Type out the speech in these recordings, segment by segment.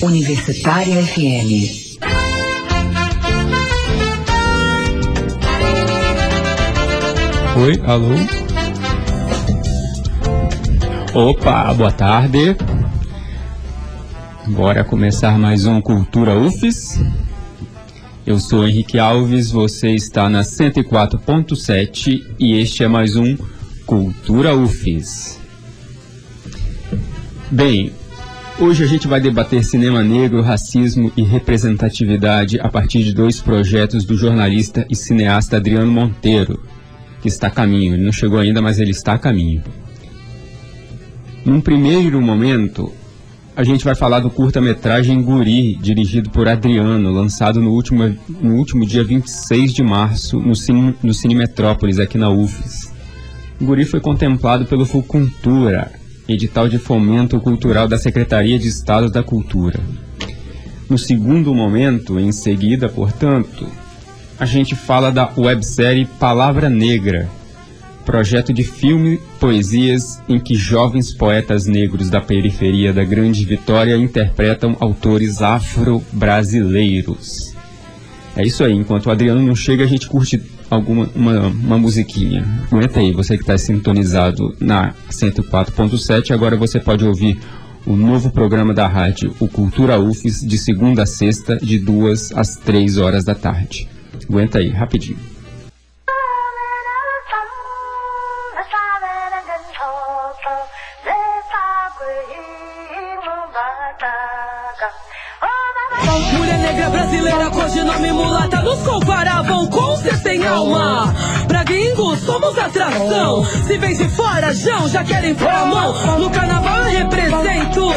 Universitária FM. Oi, alô? Opa, boa tarde. Bora começar mais um Cultura UFES. Eu sou Henrique Alves, você está na 104.7 e este é mais um Cultura UFES. Bem, hoje a gente vai debater cinema negro, racismo e representatividade a partir de dois projetos do jornalista e cineasta Adriano Monteiro, que está a caminho. Ele não chegou ainda, mas ele está a caminho. Num primeiro momento, a gente vai falar do curta-metragem Guri, dirigido por Adriano, lançado no último, no último dia 26 de março no Cine, no Cine Metrópolis, aqui na UFES. Guri foi contemplado pelo Fulcultura, edital de fomento cultural da Secretaria de Estado da Cultura. No segundo momento, em seguida, portanto, a gente fala da websérie Palavra Negra, projeto de filme poesias em que jovens poetas negros da periferia da Grande Vitória interpretam autores afro-brasileiros. É isso aí, enquanto o Adriano não chega, a gente curte alguma uma, uma musiquinha. Aguenta aí, você que está sintonizado na 104.7, agora você pode ouvir o novo programa da rádio, o Cultura UFES, de segunda a sexta, de duas às três horas da tarde. Aguenta aí, rapidinho. Negra brasileira, cor de nome mulata, nos comparavam com ser sem alma. Gringos, somos atração. Se vem de fora, Jão, já querem pôr a mão. No carnaval eu represento.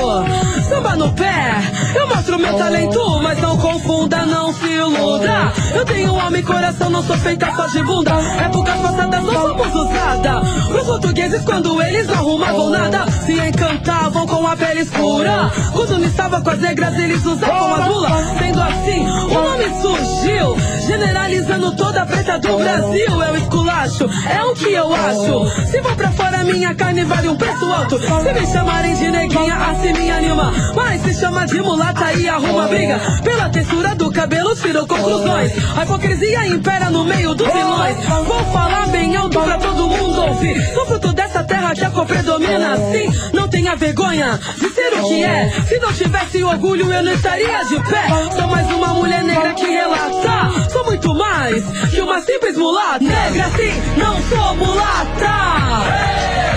Samba no pé, eu mostro meu talento. Mas não confunda, não se iluda. Eu tenho alma e coração, não sou feita só de bunda. Épocas passadas não somos usada. Os portugueses, quando eles não arrumavam nada, se encantavam com a pele escura. Quando não estava com as negras, eles usavam a lula. Sendo assim, o nome surgiu, generalizando toda a preta do Brasil. É o esculacho, é o que eu acho. Se vou pra fora, minha carne vale um preço alto. Se me chamarem de neguinha, assim me anima. Mas se chama de mulata e arruma briga. Pela textura do cabelo, tirou conclusões. A hipocrisia impera no meio dos vilões. Vou falar bem alto pra todo mundo ouvir. Sou fruto dessa terra que a cor predomina. Assim, não tenha vergonha de ser o que é. Se não tivesse orgulho, eu não estaria de pé. Sou mais uma mulher negra que relata. Sou muito mais que uma simples mulata. Negra sim, não sou mulata.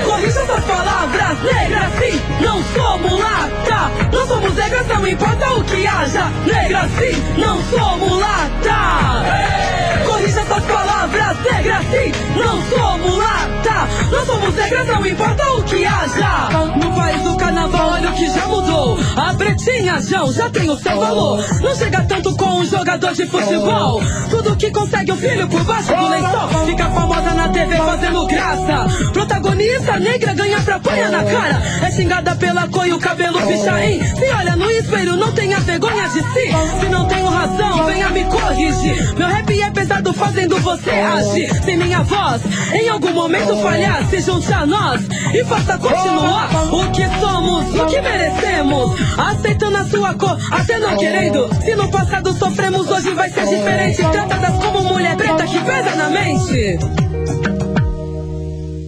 Corrija essas palavras. Negra sim, não sou mulata. Não somos negras, não importa o que haja. Negra sim, não sou mulata. Corrija essas palavras. Negra sim, não sou mulata. Não somos negras, não importa o que haja. No país do carnaval, olha o que já mudou. A pretinha Jão já tem o seu valor. Não chega tanto com um jogador de futebol. Tudo que consegue o filho por baixo do lençol. Fica famosa na TV fazendo graça. Protagonista negra ganha pra apanhar na cara. É xingada pela cor e o cabelo pichain. Se olha no espelho, não tenha vergonha de si. Se não tenho razão, venha me corrigir. Meu rap é pesado fazendo você agir. Sem minha voz, em algum momento falhar. Se junte a nós e faça continuar o que somos, o que merecemos. Aceitando a sua cor, até não querendo. Se no passado sofremos, hoje vai ser diferente. Tratadas como mulher preta que pesa na mente.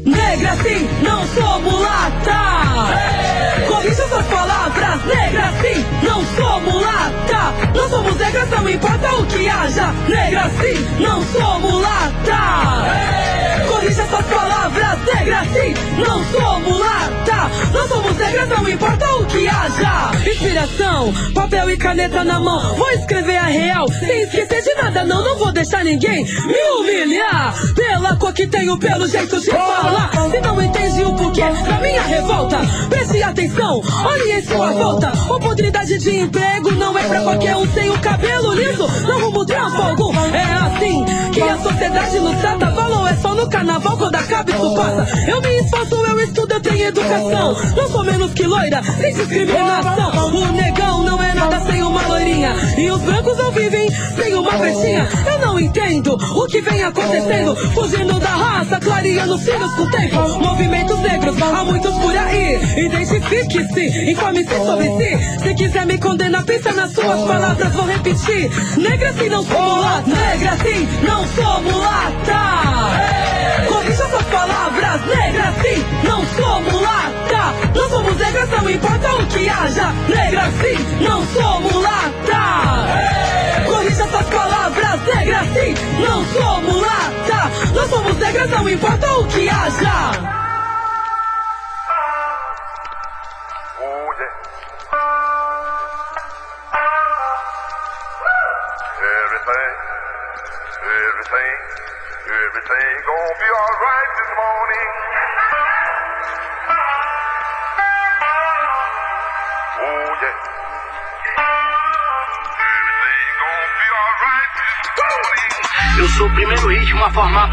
Negra sim, não sou mulata. Corrija suas palavras. Negra sim, não sou mulata. Não somos negras, não importa o que haja. Negra sim, não sou mulata. Corrija suas palavras. Negra sim, não sou mulata. Não somos negras, não importa o que haja. Inspiração, papel e caneta na mão. Vou escrever a real, sem esquecer de nada. Não, não vou deixar ninguém me humilhar. Pela cor que tenho, pelo jeito de falar. Se não entende o porquê da minha revolta, preste atenção, olhe em sua volta. Oportunidade de emprego não é pra qualquer um sem o cabelo liso. Não rumo trampo algum. É assim que a sociedade nos trata. Valor é só no carnaval quando acaba isso passa. Eu me esforço, eu estudo, eu tenho educação. Não sou menos que loira, sem discriminação. O negão não é nada sem uma loirinha. E os brancos não vivem sem uma pretinha. Eu não entendo o que vem acontecendo. Fugindo da raça, clareando filhos com tempo. Movimentos negros, há muitos por aí. Identifique-se, informe-se sobre si. Se quiser me condenar, pensa nas suas palavras, vou repetir. Negra sim, não sou mulata. Negra sim, não sou mulata. Corrija suas palavras, negra sim, não sou mulata. Nós somos negras, não importa o que haja. Negra sim, não sou mulata. Corrija suas palavras, negra sim, não sou mulata. Nós somos negras, não importa o que haja.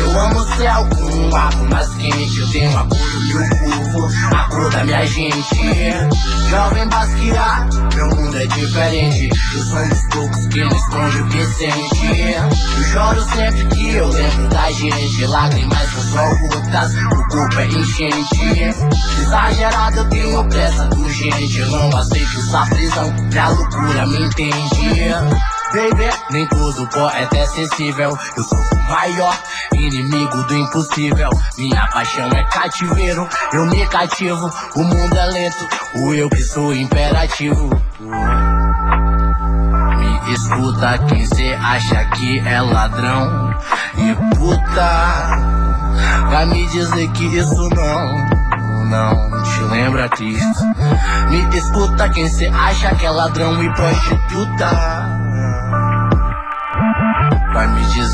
Eu amo o céu com um ar mais quente. Eu tenho a cor do meu povo, a cor da minha gente. Jovem basquear, meu mundo é diferente. Eu sou um dos poucos que não esconde o que sente. Eu choro sempre que eu lembro da gente. Lágrimas são só gotas, o corpo é enchente. Exagerado, eu tenho pressa urgente. Eu não aceito essa prisão, minha loucura me entende. Baby, nem tudo poeta é sensível. Eu sou o maior inimigo do impossível. Minha paixão é cativeiro, eu me cativo. O mundo é lento, o eu que sou imperativo. Me escuta quem cê acha que é ladrão. E puta, vai me dizer que isso não não te lembra Cristo. Me escuta quem cê acha que é ladrão e prostituta.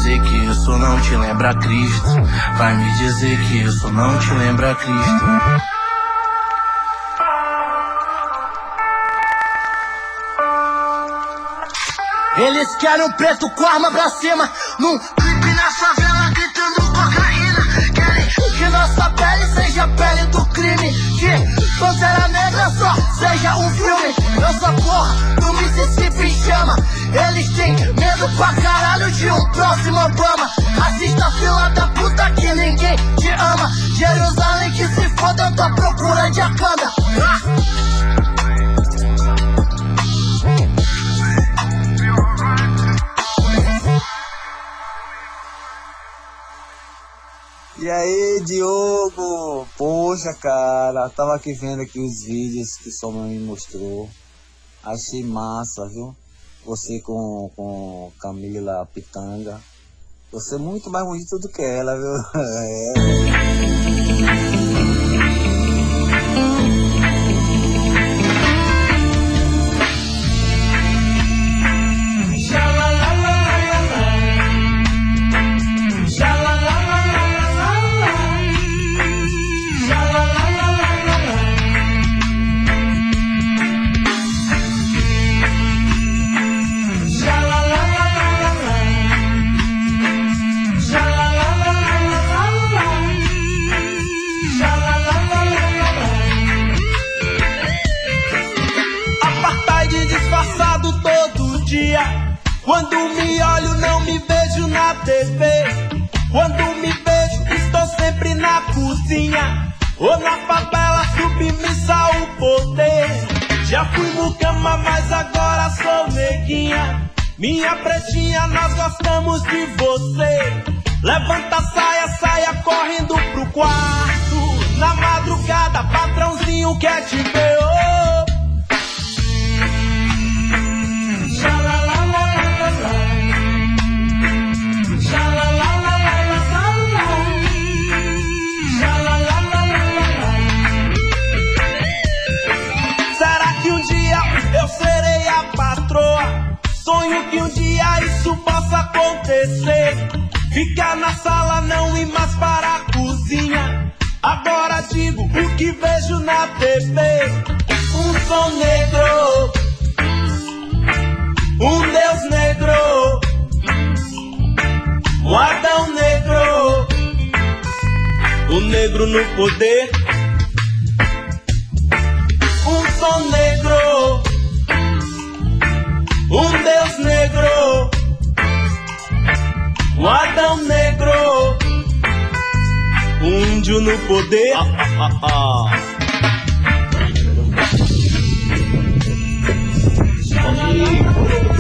Dizer que isso não te lembra Cristo. Vai me dizer que isso não te lembra Cristo. Eles querem um preto com arma pra cima, num clipe na favela gritando cocaína. Querem que nossa pele seja a pele do crime. Que Pantera Negra só seja um filme. Eu sou porra do Mississippi chama. Eles têm medo pra caralho de um próximo Obama. Assista a fila da puta que ninguém te ama. Jerusalém que se foda, eu tô à procura de Akanda. E aí, Diogo? Poxa, cara, tava aqui vendo aqui os vídeos que sua mãe me mostrou. Achei massa, viu? Você com, com Camila Pitanga. Você é muito mais bonito do que ela, viu? É. cozinha. Ou na favela, submissa o poder. Já fui mucama, mas agora sou neguinha. Minha pretinha, nós gostamos de você. Levanta saia, saia correndo pro quarto. Na madrugada, patrãozinho quer te ver. Oh. Sonho que um dia isso possa acontecer. Ficar na sala, não ir mais para a cozinha. Agora digo o que vejo na TV. Um som negro, um Deus negro, um Adão negro, o negro no poder. Um som negro, um Deus negro, um Adão negro, um índio no poder. Ah, ah, ah. Será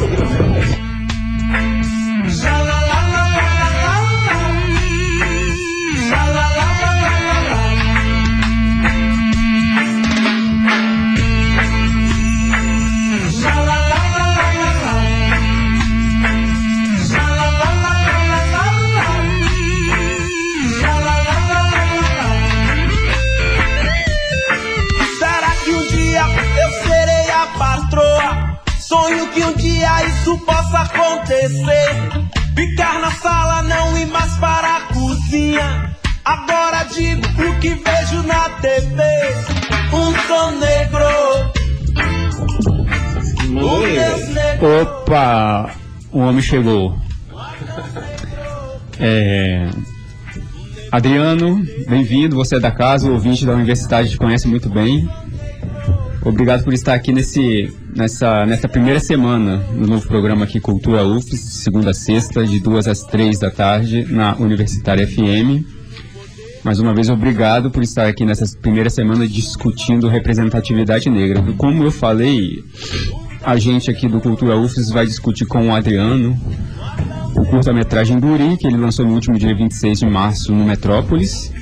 que um dia isso possa acontecer. Ficar na sala, não ir mais para a cozinha. Agora digo o que vejo na TV. Um som negro. Negro. Opa! O homem chegou. É... Adriano, bem-vindo. Você é da casa, o ouvinte da universidade te conhece muito bem. Obrigado por estar aqui nesse, nessa, nessa primeira semana do novo programa aqui Cultura UFES, segunda a sexta, de duas às três da tarde, na Universitária FM. Mais uma vez, obrigado por estar aqui nessa primeira semana discutindo representatividade negra. Como eu falei, a gente aqui do Cultura UFES vai discutir com o Adriano o curta-metragem Guri, que ele lançou no último dia 26 de março no Metrópolis.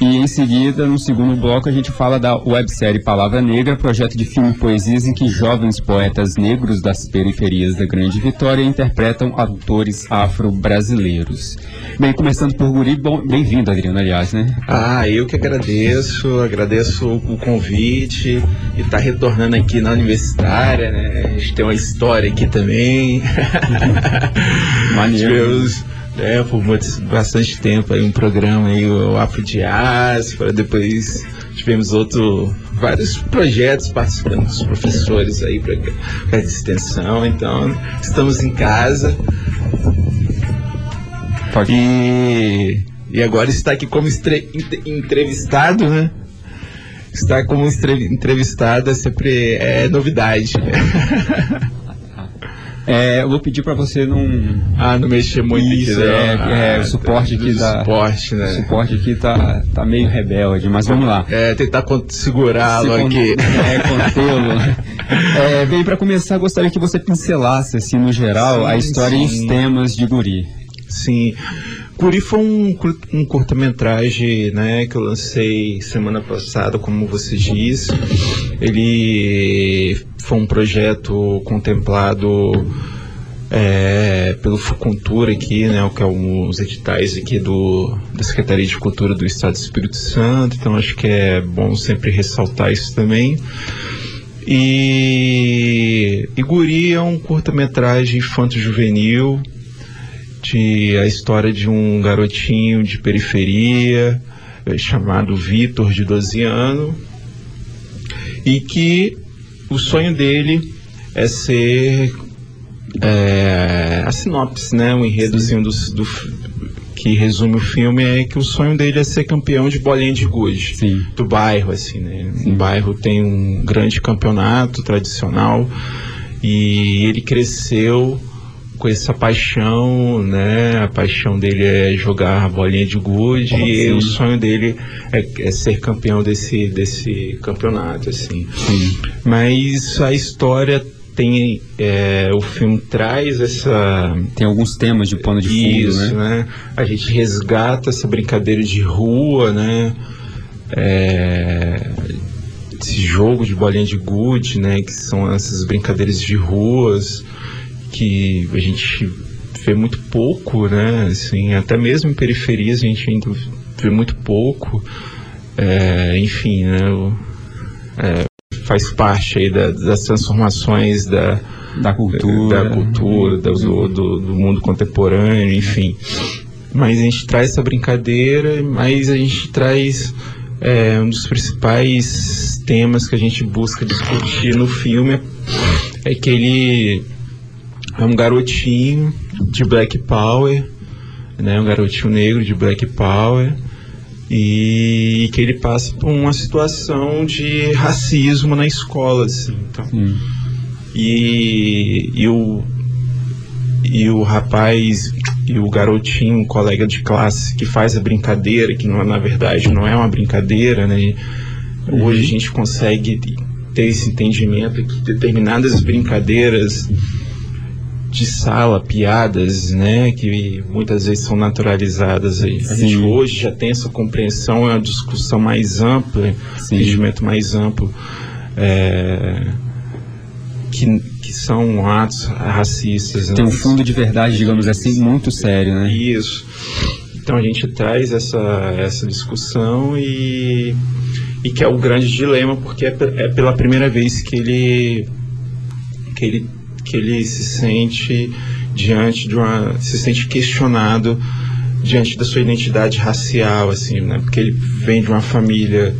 E em seguida, no segundo bloco, a gente fala da websérie Palavra Negra, projeto de filme e poesias em que jovens poetas negros das periferias da Grande Vitória interpretam autores afro-brasileiros. Bem, começando por Guri, bem-vindo, Adriano, aliás, né? Ah, eu que agradeço, agradeço o convite e estar retornando aqui na universitária, né? A gente tem uma história aqui também. Maneiro. Né, por muito- bastante tempo aí um programa aí, o Afro Diáspora, depois tivemos outro, vários projetos participando dos professores aí para de extensão, então estamos em casa. Pode. E, e agora está aqui como estre- entre- entrevistado, né? Estar como entrevistado é sempre é novidade. É, eu vou pedir para você não. ah, não mexer muito Isso, aqui, não. é, é, Ah, o suporte aqui da- suporte, O né? suporte aqui tá, tá meio rebelde, mas vamos lá. É, tentar segurá-lo Se aqui. É, contê-lo. É, bem, para começar, gostaria que você pincelasse, assim, no geral, a Sim, história e os sim. temas de Guri. Sim. Guri foi um, um curta-metragem né, que eu lancei semana passada, como você disse. Ele foi um projeto contemplado é, pelo Fucultura aqui, né, que é um, os editais aqui do, da Secretaria de Cultura do Estado do Espírito Santo, então acho que é bom sempre ressaltar isso também. E, e Guri é um curta-metragem infanto-juvenil, de a história de um garotinho de periferia eh, chamado Vitor, de 12 anos, e que o sonho dele é ser é, a sinopse, né, o enredozinho do, do que resume o filme é que o sonho dele é ser campeão de bolinha de gude Sim. do bairro, assim, né? O bairro tem um grande campeonato tradicional e ele cresceu com essa paixão, né? A paixão dele é jogar bolinha de gude e Sim. o sonho dele é, é ser campeão desse, desse campeonato, assim. Sim. Mas a história tem, é, o filme traz essa Tem alguns temas de pano de fundo, isso, né? né? A gente resgata essa brincadeira de rua, né? É, esse jogo de bolinha de gude, né? Que são essas brincadeiras de ruas que a gente vê muito pouco, né? Assim, até mesmo em periferias a gente ainda vê muito pouco. É, enfim, né? o- é, faz parte aí da- das transformações da, Da cultura. da cultura, do, do, do mundo contemporâneo, enfim. mas a gente traz essa brincadeira, mas a gente traz é, um dos principais temas que a gente busca discutir no filme é, é que ele é um garotinho de Black Power, né, um garotinho negro de Black Power e que ele passa por uma situação de racismo na escola, assim, então. E, e o e o rapaz e o garotinho, colega de classe que faz a brincadeira, que não, na verdade não é uma brincadeira, né? Hoje a gente consegue ter esse entendimento que determinadas brincadeiras de sala, piadas, né, que muitas vezes são naturalizadas aí. A gente hoje já tem essa compreensão, é uma discussão mais ampla, Sim. entendimento mais amplo, é, que, que são atos racistas. Tem né? um fundo de verdade, digamos assim, muito sério, né? Isso. Então a gente traz essa, essa discussão e, e que é o grande dilema, porque é, é pela primeira vez que ele, que ele, que ele se sente diante de uma. se sente questionado diante da sua identidade racial, assim, né? Porque ele vem de uma família,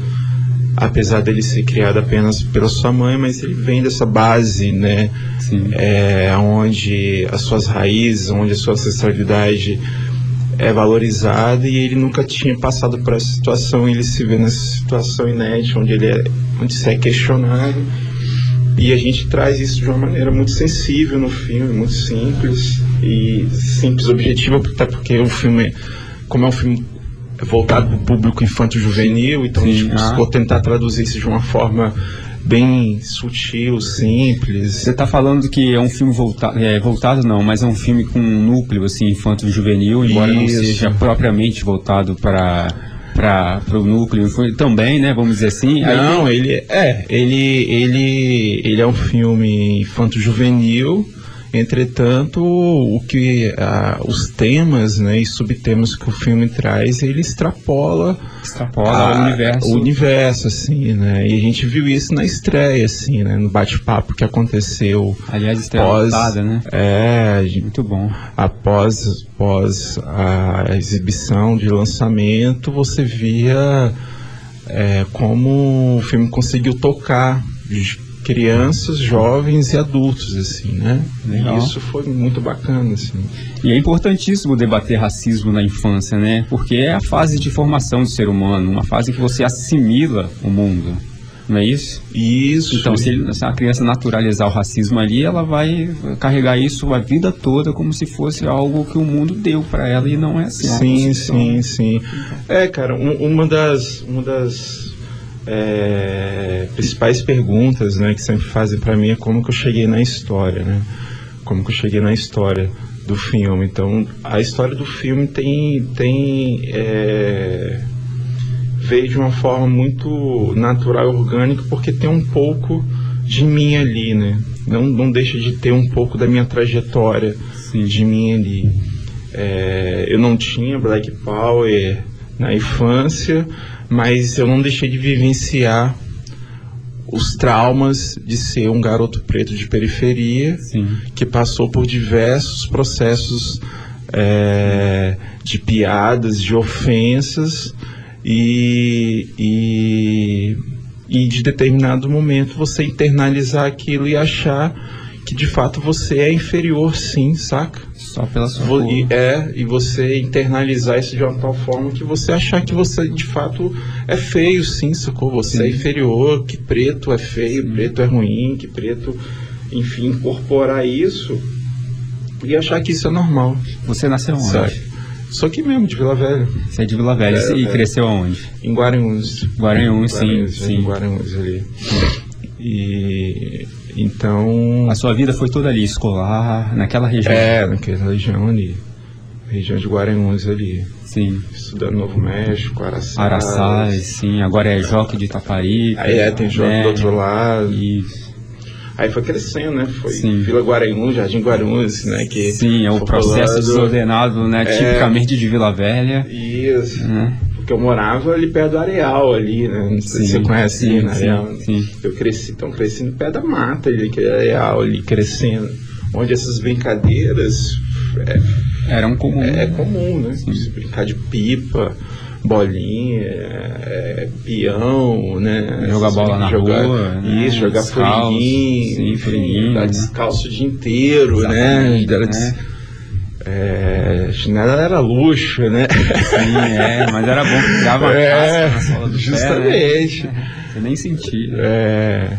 apesar dele ser criado apenas pela sua mãe, mas ele vem dessa base, né? Sim. é, onde as suas raízes, onde a sua ancestralidade é valorizada e ele nunca tinha passado por essa situação, ele se vê nessa situação inédita, onde ele é, onde se é questionado e a gente traz isso de uma maneira muito sensível no filme, muito simples e simples, objetiva, até porque o filme, como é um filme voltado para o público infanto-juvenil, então a Sim, gente ah. buscou tentar traduzir isso de uma forma bem sutil, simples. Você está falando que é um filme voltado, é, voltado não, mas é um filme com um núcleo assim infanto-juvenil, embora não Isso. seja propriamente voltado para para o núcleo também, né? Vamos dizer assim. Não, ele é, ele ele ele é um filme infanto-juvenil. Entretanto, o que ah, os temas, né, e subtemas que o filme traz, ele extrapola extrapola a- o universo. o universo, assim, né? E a gente viu isso na estreia, assim, né, no bate-papo que aconteceu Aliás, estreia pós, lotada, né? é, Muito bom. após, após a exibição de lançamento, você via é, como o filme conseguiu tocar crianças, jovens e adultos, assim, né? Legal. Isso foi muito bacana, assim. E é importantíssimo debater racismo na infância, né? Porque é a fase de formação do ser humano, uma fase que você assimila o mundo. Não é isso? Isso. Então, se, ele- se a criança naturalizar o racismo ali, ela vai carregar isso a vida toda como se fosse algo que o mundo deu para ela e não é assim. Sim, sim, sim. É, cara, um- uma das, uma das é, principais perguntas, né, que sempre fazem pra mim é como que eu cheguei na história, né? Como que eu cheguei na história do filme. Então, a história do filme tem, tem é, veio de uma forma muito natural e orgânica, porque tem um pouco de mim ali, né? Não, não deixa de ter um pouco da minha trajetória de mim ali. É, eu não tinha Black Power na infância, mas eu não deixei de vivenciar os traumas de ser um garoto preto de periferia Sim. que passou por diversos processos é, de piadas, de ofensas e, e, e de determinado momento você internalizar aquilo e achar que de fato você é inferior sim, saca? Só pela sua cor. e, é, e você internalizar isso de uma tal forma que você achar que você de fato é feio, sim, sacou? Você é Sim. inferior, que preto é feio, preto é ruim, que preto, enfim, incorporar isso e achar que isso é normal. Você nasceu onde? Sabe? Só aqui mesmo, de Vila Velha, Você é de Vila Velha É, e é. cresceu aonde? em Guaranhuns. Guaranhuns, sim, sim. Em Guaranhuns ali. E então. A sua vida foi toda ali, escolar, naquela região. É, naquela região ali. Região de Guaranhuns ali. Sim. Estudando Novo México, Araçás. Araçás, sim. Agora é Joque de Itaparica. Aí é, tem né? do outro lado. Isso. Aí foi crescendo, né? Foi Sim. Vila Guaranhuns, Jardim Guaranhuns, né? Que Sim, é o processo rolando. desordenado, né? É. Tipicamente de Vila Velha. Isso. Né? Porque eu morava ali perto do Areal ali, né? Não sei se você conhece sim, ali, né? sim, Areal. sim. Eu cresci, então cresci no pé da mata ali, aquele areal ali, crescendo. Onde essas brincadeiras é, Era um comum. é comum, né? Brincar de pipa, bolinha, é, peão, né? Jogar bola na jogar, rua, né? Isso, jogar Descalço, sim, enfim, andar né? descalço o dia inteiro, né? Exatamente, Era né? É, chinelo era luxo, né? Sim, é, mas era bom que dava É, na sola do justamente. pé, né? Você nem sentia. É,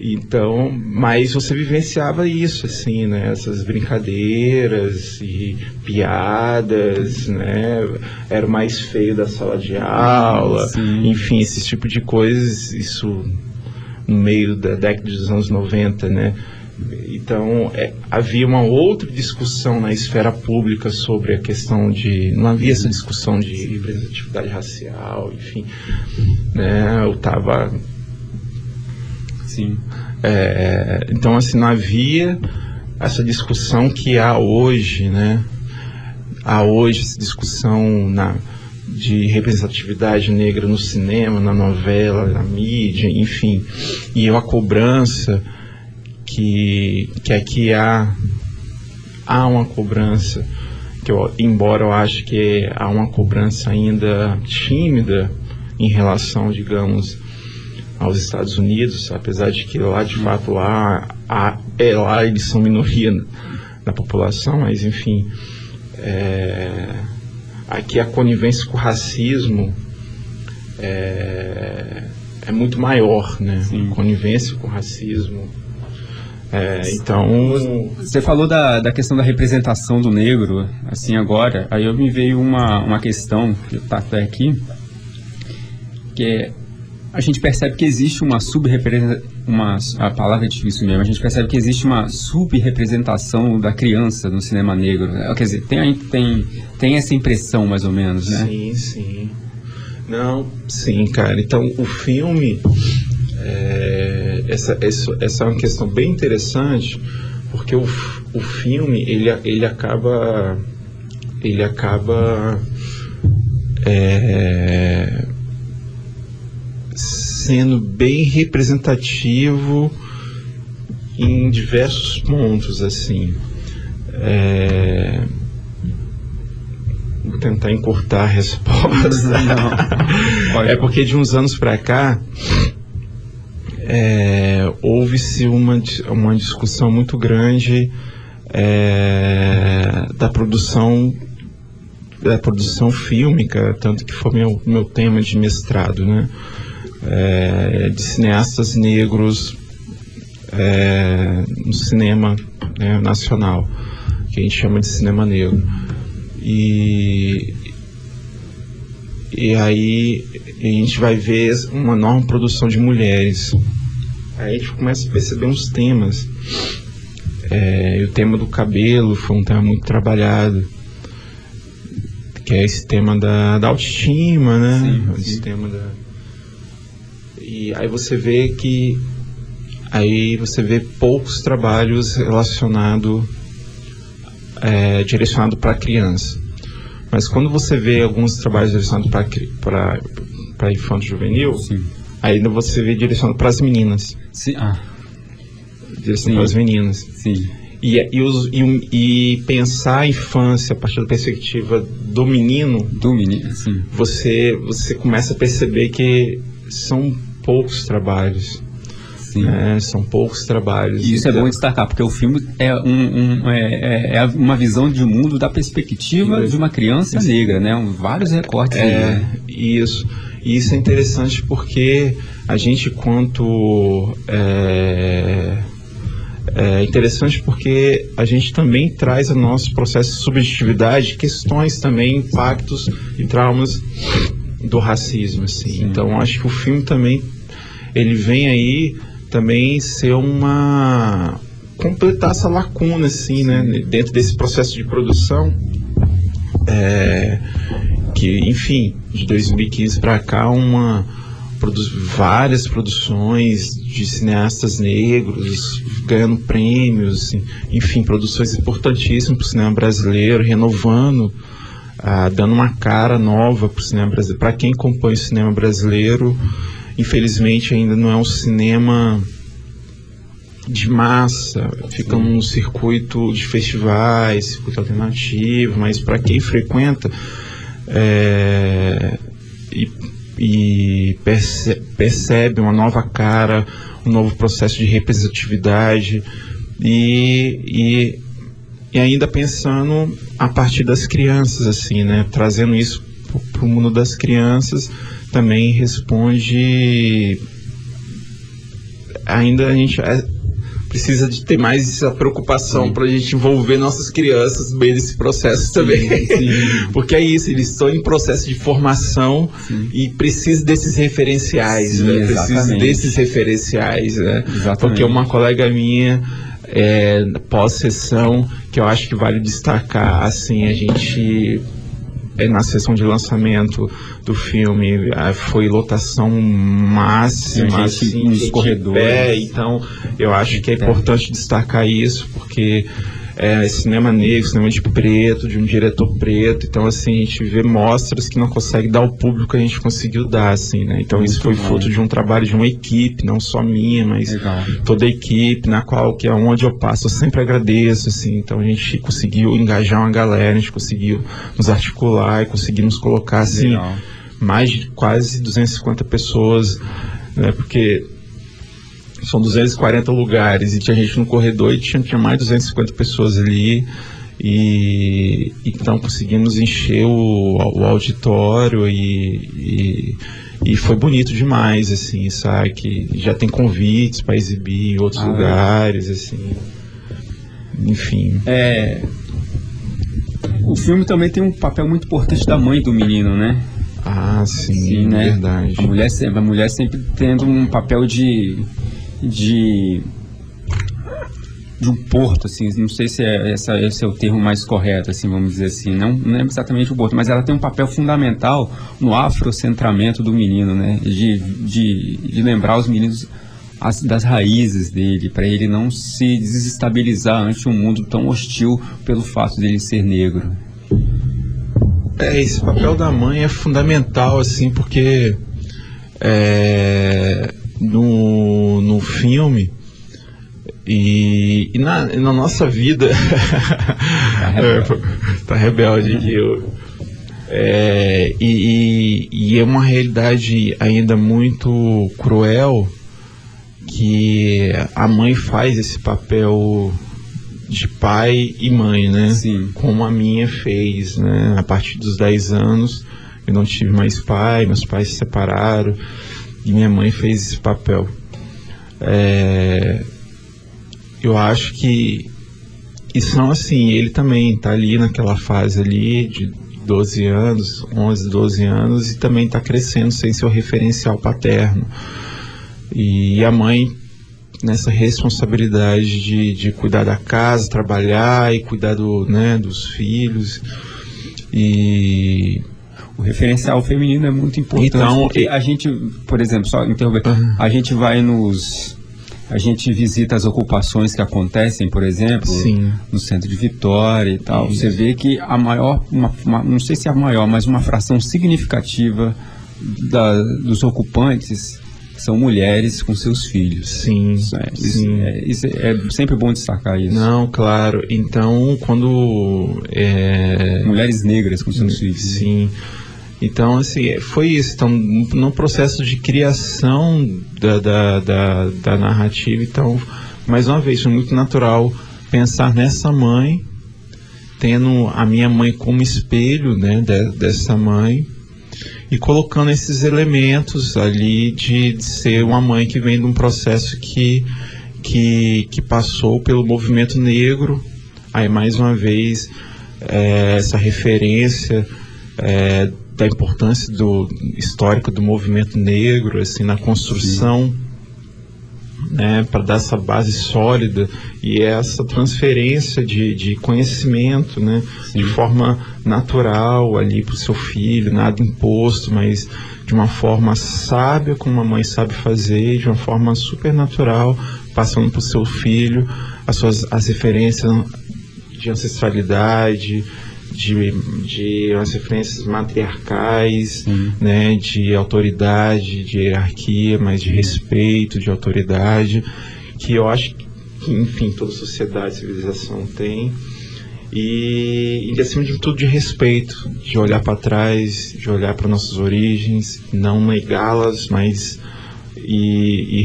então, mas você vivenciava isso, assim, né? Essas brincadeiras e piadas, né? Era o mais feio da sala de aula, Sim. enfim, esse tipo de coisas, isso no meio da década dos anos 90, né? Então, é, havia uma outra discussão na esfera pública sobre a questão de. Não havia essa discussão de representatividade racial, enfim. Né? Eu estava Sim. é, então, assim, não havia essa discussão que há hoje, né? Há hoje essa discussão na, de representatividade negra no cinema, na novela, na mídia, enfim. E a cobrança que, que aqui há, há uma cobrança, que eu, embora eu acho que há uma cobrança ainda tímida em relação, digamos, aos Estados Unidos, apesar de que lá de fato lá, há- é, lá eles são minoria na, na população, mas enfim, é, aqui a conivência com o racismo é, é muito maior, né? Sim. Conivência com o racismo. É, então, Você falou da, da questão da representação do negro, assim, agora. Aí eu me veio uma, uma questão, que está até aqui, que é, a gente percebe que existe uma subrepresentação, uma, a palavra é difícil mesmo, a gente percebe que existe uma subrepresentação da criança no cinema negro. né? Quer dizer, tem, tem, tem essa impressão, mais ou menos, né? Sim, sim. Não, sim, cara. Então, o filme. é, essa, essa, essa é uma questão bem interessante, porque o, o filme, ele, ele acaba. Ele acaba. é, sendo bem representativo em diversos pontos, assim. É, Vou tentar encurtar a resposta. É porque de uns anos para cá é, houve-se uma, uma discussão muito grande é, da produção da produção fílmica, tanto que foi meu, meu tema de mestrado, né? É, de cineastas negros é, no cinema né, nacional, que a gente chama de cinema negro. E, e aí a gente vai ver uma enorme produção de mulheres. Aí a gente começa a perceber uns temas. É, e o tema do cabelo foi um tema muito trabalhado. Que é esse tema da, da autoestima, né? Sim, esse sim. tema da. E aí você vê que. Aí você vê poucos trabalhos relacionados é, direcionado para criança. Mas quando você vê alguns trabalhos direcionados para para infanto juvenil, Sim. ainda você vê direcionado para as meninas, Sim. Ah, direcionado para as meninas. sim. E, e, os- e- e pensar a infância a partir da perspectiva do menino, Do menino, sim. você você começa a perceber que são poucos trabalhos, né? São poucos trabalhos. E isso é Então, bom destacar, porque o filme é, um, um- é, é- é uma visão de mundo da perspectiva de uma criança negra, né? Um- vários recortes aí, É, né? isso. E isso é interessante porque a gente, quanto. É, é interessante porque a gente também traz ao nosso processo de subjetividade questões também, impactos e traumas do racismo, assim. Então, acho que o filme também ele vem aí também ser uma completar essa lacuna, assim, né, dentro desse processo de produção. É, que, enfim, de 2015 para cá, uma produ várias produções de cineastas negros ganhando prêmios, assim, enfim, produções importantíssimas para o cinema brasileiro, renovando, ah, dando uma cara nova para o cinema brasileiro. Para quem compõe o cinema brasileiro, infelizmente ainda não é um cinema de massa, fica num circuito de festivais, circuito alternativo, mas para quem frequenta é, e, e perce- percebe uma nova cara, um novo processo de representatividade e, e, e ainda pensando a partir das crianças, assim, né? Trazendo isso para o mundo das crianças também responde ainda a gente é, precisa de ter mais essa preocupação para a gente envolver nossas crianças meio desse processo também. Porque é isso, eles estão em processo de formação e precisam desses referenciais, Sim, né? Exatamente. desses referenciais, né? Exatamente. Porque uma colega minha, é, pós-sessão, que eu acho que vale destacar, assim, a gente na sessão de lançamento do filme ah, foi lotação máxima, gente assim, nos corredores. pé, então eu acho que é importante destacar isso, porque é cinema negro, cinema de preto, de um diretor preto, então assim, a gente vê mostras que não consegue dar ao público que a gente conseguiu dar, assim, né? Então isso foi Muito bom. fruto de um trabalho de uma equipe, não só minha, mas Legal. toda a equipe, na qual que é onde eu passo, eu sempre agradeço, assim, então a gente conseguiu engajar uma galera, a gente conseguiu nos articular e conseguir nos colocar, assim, Legal. mais de quase 250 pessoas, né, porque são 240 lugares e tinha gente no corredor e tinha, tinha mais de 250 pessoas ali e então conseguimos encher o, o auditório e, e, e foi bonito demais, assim, sabe, que já tem convites para exibir em outros Ah, lugares, assim, enfim. É, o filme também tem um papel muito importante da mãe do menino, né? Ah, sim, Sim, né? verdade. A mulher, a mulher sempre tendo um papel de. De. de um porto, assim, não sei se é, essa, esse é o termo mais correto, assim, vamos dizer assim, não, não é exatamente o porto, mas ela tem um papel fundamental no afrocentramento do menino, né? De, de, de lembrar os meninos as- das raízes dele, para ele não se desestabilizar ante um mundo tão hostil pelo fato dele ser negro. É, esse papel da mãe é fundamental, assim, porque é, filme e, e na, na nossa vida é, tá rebelde aqui eu. É, e, e- e é uma realidade ainda muito cruel que a mãe faz esse papel de pai e mãe, né? Sim. Como a minha fez, né? A partir dos 10 anos eu não tive mais pai, meus pais se separaram e minha mãe fez esse papel. É, eu acho que e são assim, ele também tá ali naquela fase ali de 12 anos, 11, 12 anos e também tá crescendo sem seu referencial paterno. E a mãe nessa responsabilidade de, de cuidar da casa, trabalhar e cuidar do, né, dos filhos. E O referencial feminino é muito importante. Então, e- a gente, por exemplo, só interromper, a gente vai nos. A gente visita as ocupações que acontecem, por exemplo, Sim. no centro de Vitória e tal. Você vê que a maior, uma- uma- não sei se é a maior, mas uma fração significativa da- dos ocupantes são mulheres com seus filhos. sim, Isso é, isso sim. é- isso é sempre bom destacar isso. Não, claro. Então, quando é, Mulheres negras com seus filhos. Sim. Então, assim, foi isso. Então, no processo de criação da, da, da, da narrativa, então, mais uma vez, foi muito natural pensar nessa mãe, tendo a minha mãe como espelho, né, de- dessa mãe, e colocando esses elementos ali de, de ser uma mãe que vem de um processo que, que, que passou pelo movimento negro. Aí, mais uma vez, é, essa referência é, da importância do histórica do movimento negro assim na construção né, para dar essa base sólida e essa transferência de, de conhecimento né, de forma natural ali para o seu filho, nada imposto, mas de uma forma sábia, como a mãe sabe fazer, de uma forma super natural, passando para o seu filho as suas as referências de ancestralidade, de, de umas referências matriarcais, né, de autoridade, de hierarquia, mas de respeito, de autoridade, que eu acho que, enfim, toda sociedade, civilização tem. E, e, acima de tudo, de respeito, de olhar para trás, de olhar para nossas origens, não negá-las, mas e, e,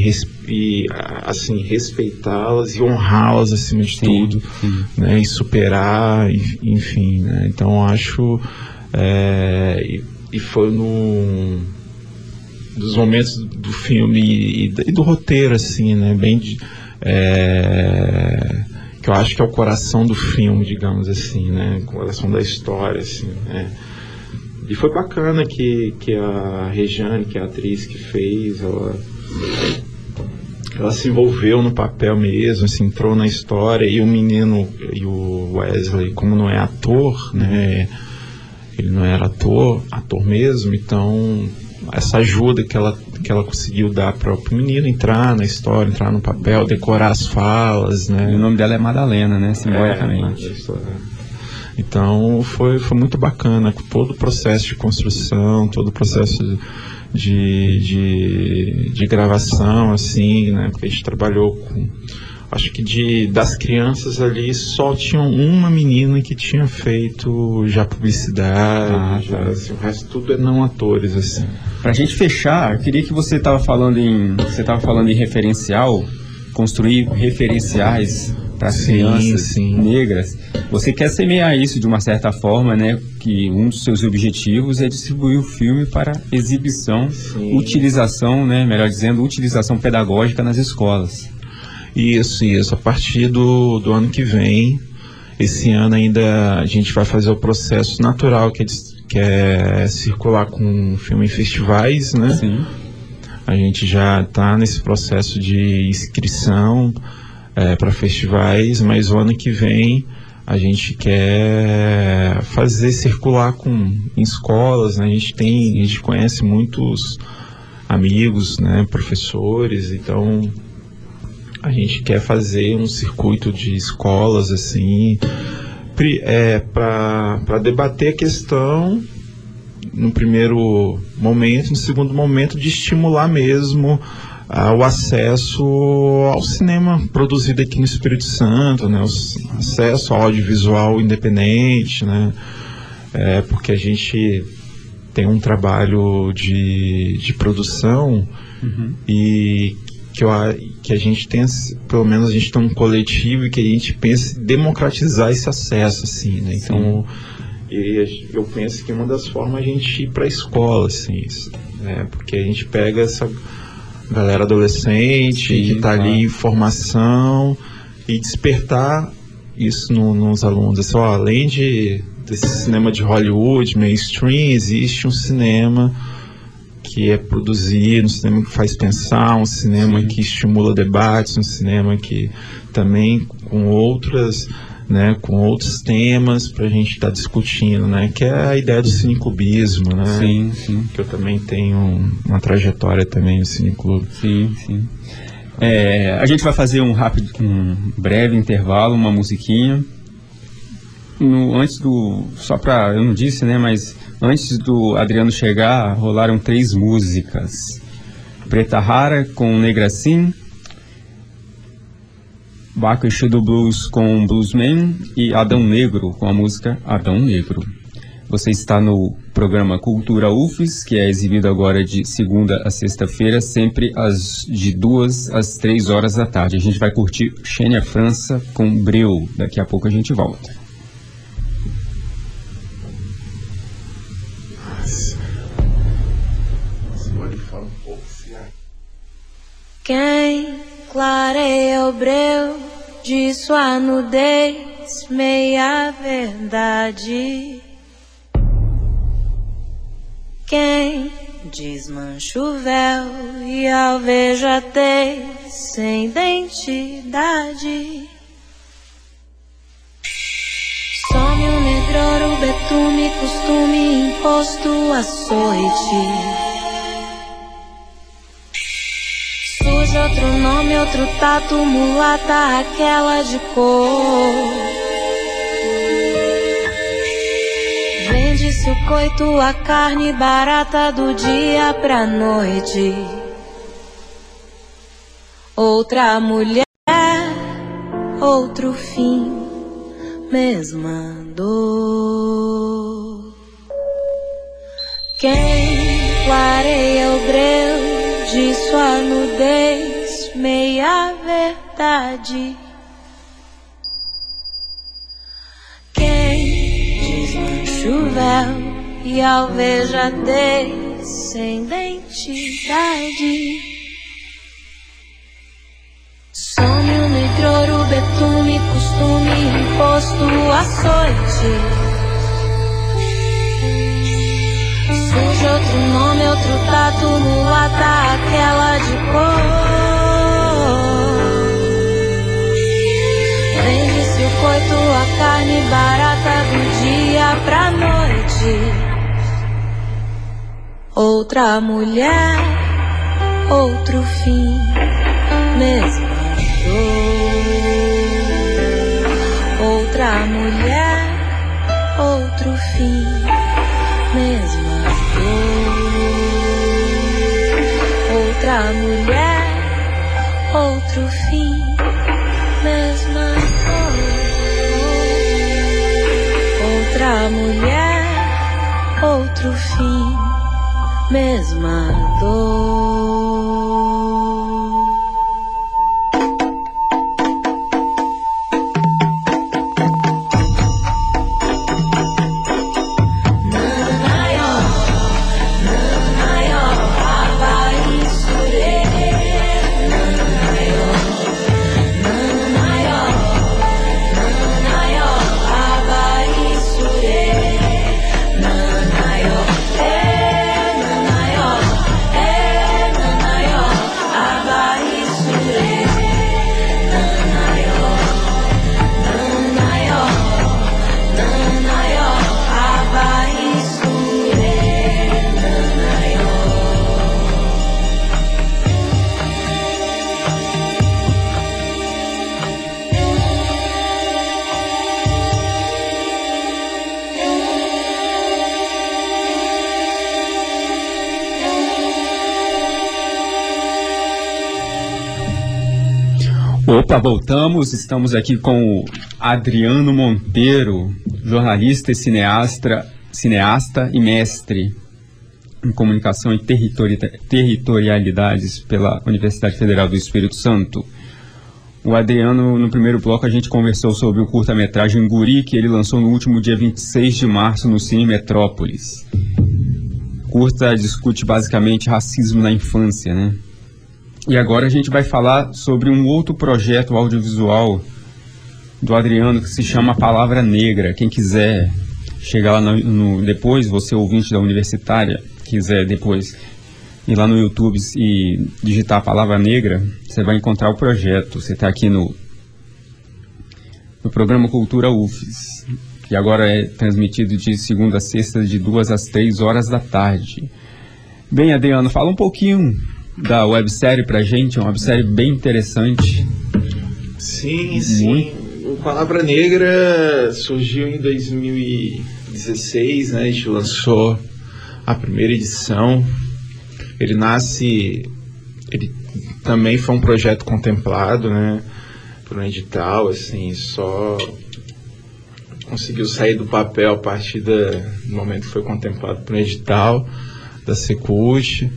e assim respeitá-las e honrá-las acima de sim, tudo, sim. né? E superar, enfim, né? Então acho é, e, e, foi no dos momentos do filme e, e do roteiro assim, né? Bem de, é, que eu acho que é o coração do filme, digamos assim, né? O coração da história, assim, né? E foi bacana que, que a Rejane, que é a atriz que fez, ela, ela se envolveu no papel mesmo, se entrou na história, e o menino, e o Wesley, como não é ator, né? Ele não era ator, ator mesmo, então essa ajuda que ela, que ela conseguiu dar para o menino entrar na história, entrar no papel, decorar as falas, né? E o nome dela é Madalena, né? Simbolicamente. É, então foi, foi muito bacana todo o processo de construção, todo o processo de, de, de gravação, assim, né? Porque a gente trabalhou com. Acho que de, das crianças ali só tinham uma menina que tinha feito já publicidade, ah, já, tá. assim, o resto tudo é não atores, assim. Pra gente fechar, eu queria que você estava falando em. Você estava falando em referencial, construir referenciais para crianças sim. negras. Você quer semear isso de uma certa forma, né? Que um dos seus objetivos é distribuir o filme para exibição, sim. utilização, né? Melhor dizendo, utilização pedagógica nas escolas. Isso, isso. A partir do, do ano que vem, esse ano ainda a gente vai fazer o processo natural que é, que é circular com filme em festivais, né? Sim. A gente já está nesse processo de inscrição é, para festivais, mas o ano que vem a gente quer fazer circular com em escolas, né? A gente tem, a gente conhece muitos amigos, né, professores, então a gente quer fazer um circuito de escolas assim, é, para debater a questão no primeiro momento, no segundo momento de estimular mesmo o acesso ao cinema produzido aqui no Espírito Santo, né, o acesso ao audiovisual independente, né, é, porque a gente tem um trabalho de, de produção uhum. e que, eu, que a gente tem, pelo menos a gente tem um coletivo e que a gente pensa em democratizar esse acesso, assim, né, então e eu penso que uma das formas é a gente ir para a escola, assim, né, porque a gente pega essa galera adolescente Sim, que está ali em formação e despertar isso no, nos alunos. Assim, ó, além de desse cinema de Hollywood, mainstream, existe um cinema que é produzido, um cinema que faz pensar, um cinema Sim. que estimula debates, um cinema que também com outras né, com outros temas para a gente estar tá discutindo, né, que é a ideia do cineclubismo, né, sim, sim. que eu também tenho uma trajetória também no cineclube. Sim, sim. É, a gente vai fazer um rápido, um breve intervalo, uma musiquinha. No, antes do, só para, eu não disse, né, mas antes do Adriano chegar, rolaram três músicas. Preta Rara com Negra Sim, Baco do Blues com Bluesman e Adão Negro com a música Adão Negro. Você está no programa Cultura UFES, que é exibido agora de segunda a sexta-feira, sempre às, de duas às três horas da tarde. A gente vai curtir Xênia França com Breu. Daqui a pouco a gente volta. Quem clareia o breu de sua nudez, meia verdade. Quem desmancha o véu e alvejatez sem identidade. Some o negror, o betume, costume imposto à sorte. Outro nome, outro tato, mulata, aquela de cor. Vende-se o coito, a carne barata do dia pra noite. Outra mulher outro fim, mesma dor. Quem clareia o breu de sua nudez, meia verdade. Quem desmancha o véu e alvejadez sem identidade. Sonho no hidroro, betume, costume, imposto, açoite. Surge outro nome, outro tato, mulata, aquela de cor. Vende-se o coito, a carne barata do dia pra noite. Outra mulher, outro fim, mesma dor. Outra mulher, outro fim, mesma dor. Outra mulher, outro fim, Outra mulher, outro fim mesma dor. Voltamos. Estamos aqui com o Adriano Monteiro, jornalista e cineasta, cineasta e mestre em comunicação e territori- territorialidades pela Universidade Federal do Espírito Santo. O Adriano, no primeiro bloco, a gente conversou sobre o curta-metragem Guri, que ele lançou no último dia 26 de março no Cine Metrópolis. Curta discute basicamente racismo na infância, né? E agora a gente vai falar sobre um outro projeto audiovisual do Adriano que se chama Palavra Negra. Quem quiser chegar lá no, no- depois, você ouvinte da universitária, quiser depois ir lá no YouTube e digitar a Palavra Negra, você vai encontrar o projeto. Você está aqui no, no programa Cultura UFES, que agora é transmitido de segunda a sexta, de duas às três horas da tarde. Bem, Adriano, fala um pouquinho da websérie pra gente, é uma websérie bem interessante. Sim, sim. O Palavra Negra surgiu em 2016, né? A gente lançou a primeira edição. Ele nasce. Ele também foi um projeto contemplado, né? Por um edital, assim, só conseguiu sair do papel a partir da- do momento que foi contemplado por um edital da Secult.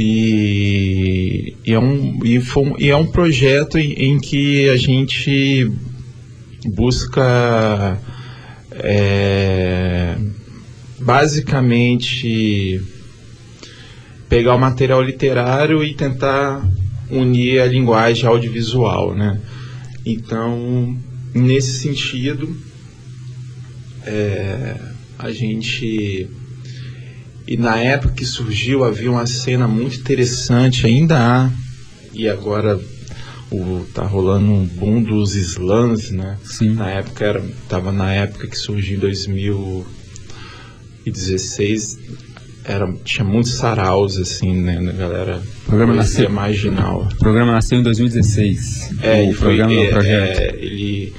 E, e, é um, e, e é um projeto em, em que a gente busca é, basicamente pegar o material literário e tentar unir a linguagem audiovisual, né? Então, nesse sentido, é, a gente e na época que surgiu havia uma cena muito interessante, ainda há, e agora o, tá rolando um boom dos slams, né? Sim. Na época era, tava na época que surgiu em 2016, era, tinha muitos saraus, assim, né? Da galera O programa nasceu, marginal. o programa nasceu em 2016. É, o foi- programa, é, o projeto. é, ele,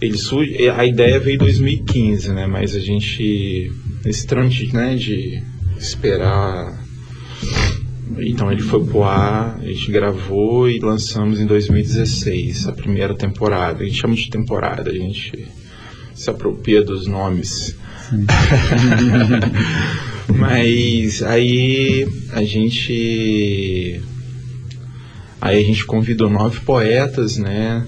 ele surge, a ideia veio em 2015, né? Mas a gente, nesse trâmite, né, de esperar Então ele foi pro ar, a gente gravou e lançamos em 2016, a primeira temporada. A gente chama de temporada, a gente se apropria dos nomes. Mas aí a gente. Aí a gente convidou nove poetas, né?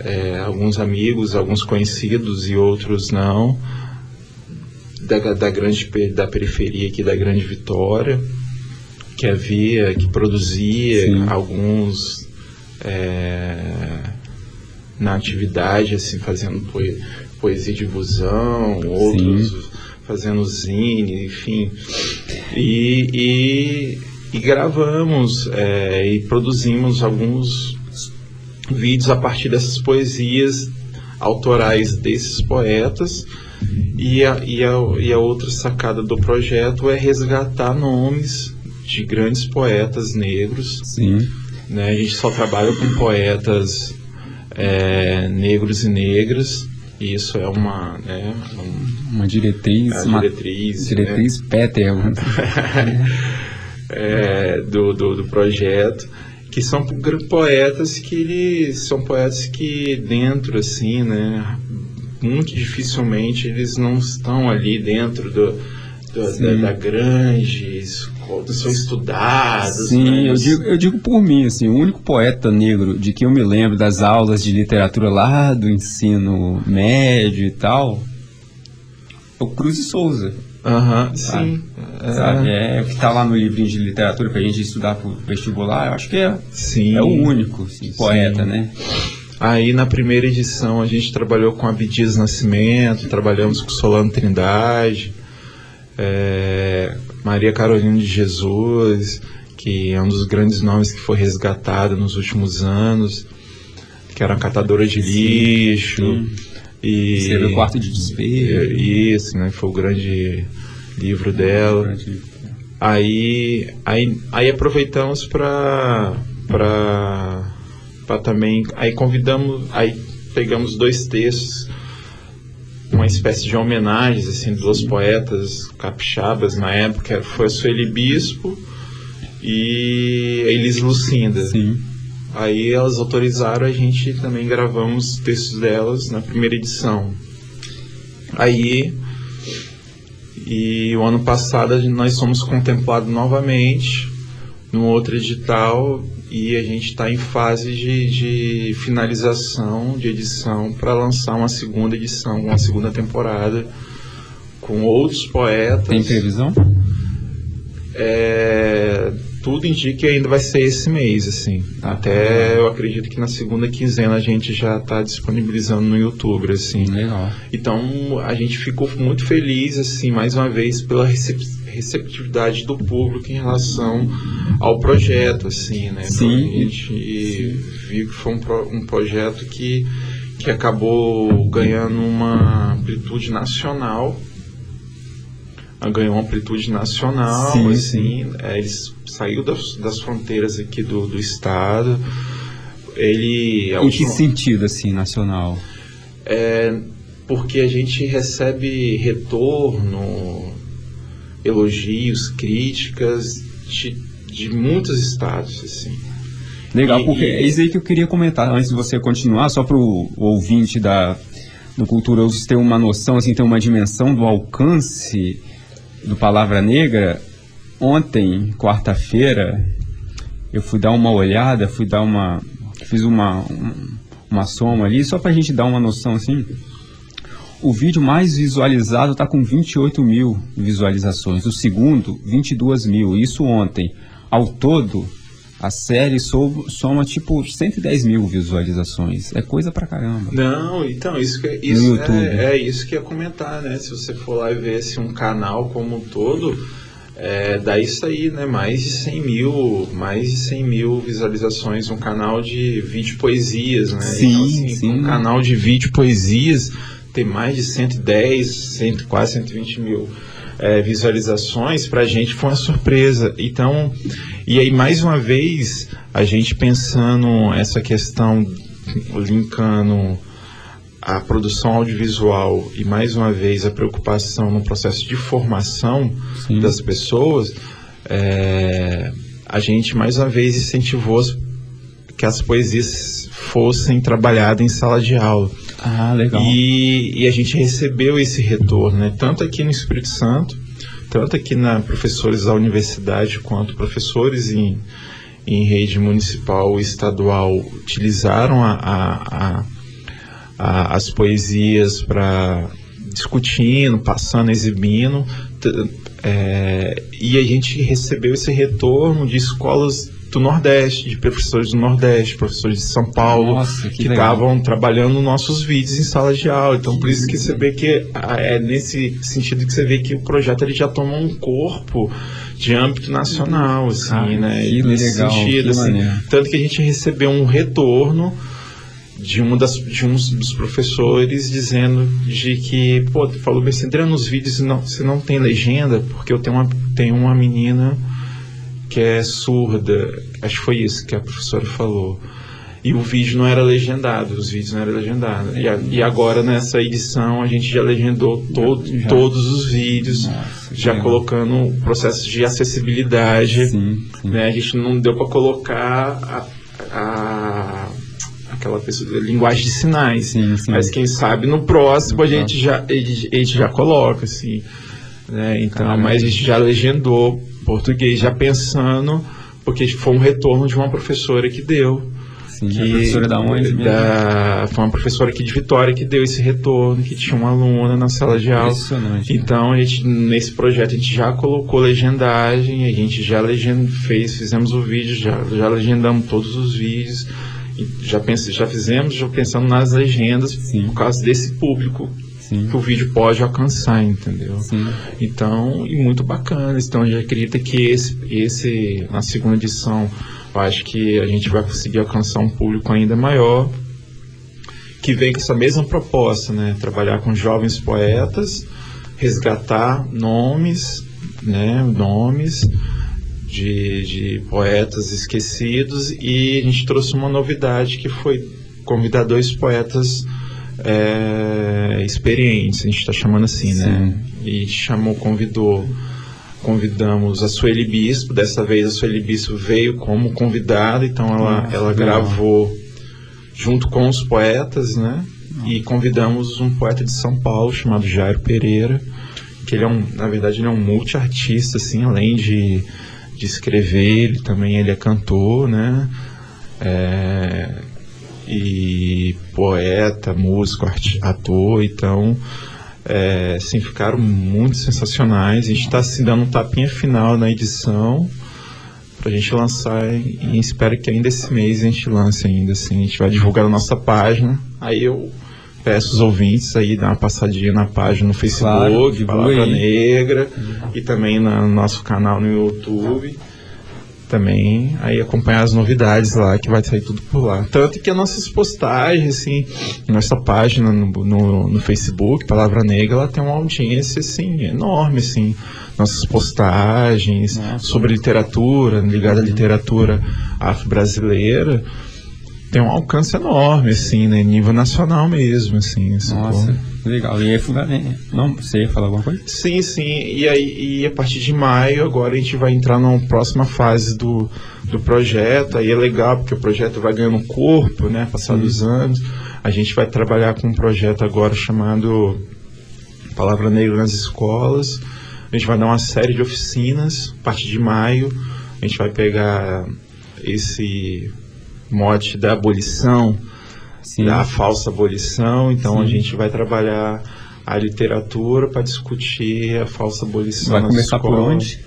É, alguns amigos, alguns conhecidos e outros não, da, da grande da periferia aqui da Grande Vitória, que havia, que produzia Sim. alguns é, na atividade, assim, fazendo poe- poesia de busão, outros fazendo zine, enfim. E, e, e gravamos é, e produzimos alguns vídeos a partir dessas poesias autorais desses poetas. E a, e, a, e a outra sacada do projeto é resgatar nomes de grandes poetas negros Sim. né? A gente só trabalha com poetas é, negros e negras, e isso é uma, né, um- Uma diretriz. a uma diretriz, diretriz Peter. é, do, do, do projeto, que são poetas que eles são poetas que dentro, assim, né, muito dificilmente eles não estão ali dentro do, do- da, Sim. da grande são estudados. Sim, né, eu digo, eu digo por mim, assim, o único poeta negro de que eu me lembro das aulas de literatura lá do ensino médio e tal, é o Cruz e Souza. Aham, Sabe? sim. Sabe? É o que tá lá no livrinho de literatura pra gente estudar pro vestibular, eu acho que é, Sim. é o único assim, poeta, né? Aí na primeira edição a gente trabalhou com Abdias Nascimento, trabalhamos com Solano Trindade, é, Maria Carolina de Jesus, que é um dos grandes nomes que foi resgatado nos últimos anos, que era uma catadora de lixo. sim. E, Escreveu o Quarto de Desespero. Isso, né? Foi o grande livro dela. Aí, aí, aí aproveitamos para para também aí convidamos aí pegamos dois textos uma espécie de homenagens assim duas poetas capixabas na época foi a Sueli Bispo e Elis Lucinda Sim. aí elas autorizaram a gente também gravamos textos delas na primeira edição aí e o ano passado nós somos contemplados novamente no outro edital e a gente está em fase de, de finalização de edição para lançar uma segunda edição, uma segunda temporada com outros poetas. Tem previsão? É, tudo indica que ainda vai ser esse mês, assim. Até eu acredito que na segunda quinzena a gente já está disponibilizando no YouTube, assim. Legal. Então a gente ficou muito feliz, assim, mais uma vez, pela recep- receptividade do público em relação ao projeto, assim, né? Sim. A gente viu que foi um, pro- um projeto que, que acabou ganhando uma amplitude nacional. Ah, Ganhou amplitude nacional, Sim, assim, é, ele saiu das, das fronteiras aqui do, do estado. Ele. a Em que última- sentido, assim, nacional? é, porque a gente recebe retorno, elogios, críticas de, de muitos estados, assim. Legal, porque é isso aí que eu queria comentar antes de você continuar, só para o ouvinte da, do Culturoso ter uma noção, assim, ter uma dimensão do alcance do Palavra Negra. Ontem, quarta-feira, eu fui dar uma olhada, fui dar uma. fiz uma, um- uma soma ali, só para a gente dar uma noção assim. O vídeo mais visualizado está com 28 mil visualizações, o segundo, 22 mil, isso ontem. Ao todo, a série sou- soma tipo 110 mil visualizações. É coisa pra caramba. Não, então, isso, que, isso YouTube. é, é isso que ia comentar, né? Se você for lá e ver assim, um canal como um todo, é, dá isso aí, né? Mais de 100 mil, mais de 100 mil visualizações, um canal de vídeo poesias, né? Sim, então, assim, sim. Um canal de vídeo poesias tem mais de 110, 100, quase 120 mil é, visualizações, pra gente foi uma surpresa. Então, e aí mais uma vez, a gente pensando essa questão, linkando a produção audiovisual e mais uma vez a preocupação no processo de formação Sim. das pessoas, é, a gente mais uma vez incentivou que as poesias fossem trabalhadas em sala de aula. Ah, legal. E, e a gente recebeu esse retorno, né? tanto aqui no Espírito Santo, tanto aqui na professores da universidade, quanto professores em, em rede municipal e estadual utilizaram a, a- a- a- as poesias para discutindo, passando, exibindo, é, e a gente recebeu esse retorno de escolas do Nordeste, de professores do Nordeste, professores de São Paulo, Nossa, que estavam trabalhando nossos vídeos em sala de aula. Então, por isso que você vê que ah, é nesse sentido que você vê que o projeto ele já tomou um corpo de âmbito nacional, assim, né? que nesse legal, sentido, assim. maneiro. Tanto que a gente recebeu um retorno de um das de uns dos professores dizendo de que pô tu falou bem assim, André, nos vídeos não você não tem legenda porque eu tenho uma tenho uma menina que é surda acho que foi isso que a professora falou e o vídeo não era legendado os vídeos não eram legendados e, a- e agora nessa edição a gente já legendou todo, Já. todos os vídeos Nossa, já legal. colocando processos de acessibilidade Sim, sim. né? A gente não deu para colocar a, a- aquela pessoa, linguagem de sinais. Sim, sim. Mas quem sabe no próximo a gente já, a gente já coloca, assim. Né? Então, Caramba. mas a gente já legendou português, já pensando, porque foi um retorno de uma professora que deu. Sim, Que, professora da onde mesmo? da- foi uma professora aqui de Vitória que deu esse retorno, que tinha uma aluna na sala de aula. Então, a gente, nesse projeto, a gente já colocou legendagem, a gente já legend, fez, fizemos o vídeo, já, já legendamos todos os vídeos, já, pense, já fizemos, já pensando nas legendas, Sim. por causa desse público Sim, que o vídeo pode alcançar, entendeu? sim. Então, e muito bacana. Então, a gente acredita que esse, esse, na segunda edição, eu acho que a gente vai conseguir alcançar um público ainda maior, que vem com essa mesma proposta, né? Trabalhar com jovens poetas, resgatar nomes, né? Nomes de, de poetas esquecidos e a gente trouxe uma novidade que foi convidar dois poetas é, experientes, a gente está chamando assim, né? E chamou, convidou, convidamos a Sueli Bispo, dessa vez a Sueli Bispo veio como convidada, então ela, Nossa, ela legal. gravou junto com os poetas, né? E convidamos um poeta de São Paulo chamado Jairo Pereira, que ele é um, na verdade, ele é um multiartista, assim, além de, de escrever, ele também ele é cantor, né? É, e poeta, músico, ator, então é, assim, ficaram muito sensacionais. A gente está se dando um tapinha final na edição pra gente lançar e, espero que ainda esse mês a gente lance ainda, assim, a gente vai divulgar na nossa página. Aí eu peço os ouvintes aí dar uma passadinha na página no Claro, Facebook, divulga Palavra. Negra, e também na- no nosso canal no YouTube também aí acompanhar as novidades lá, que vai sair tudo por lá. Tanto que as nossas postagens, assim, nossa página no, no, no Facebook, Palavra Negra, ela tem uma audiência, assim, enorme, assim. Nossas postagens Nossa. sobre literatura, ligada à literatura afro-brasileira, tem um alcance enorme, assim, né? Nível nacional mesmo, assim. Nossa, legal. E aí, fuga- não, você ia falar alguma coisa? Sim, sim. E aí, e a partir de maio, agora a gente vai entrar numa próxima fase do, do projeto. Aí é legal, porque o projeto vai ganhando corpo, né? Passados os anos. A gente vai trabalhar com um projeto agora chamado Palavra Negra nas Escolas. A gente vai dar uma série de oficinas a partir de maio. A gente vai pegar esse mote da abolição, Sim. da falsa abolição. Então a Sim. gente vai trabalhar a literatura para discutir a falsa abolição. Vai começar por onde?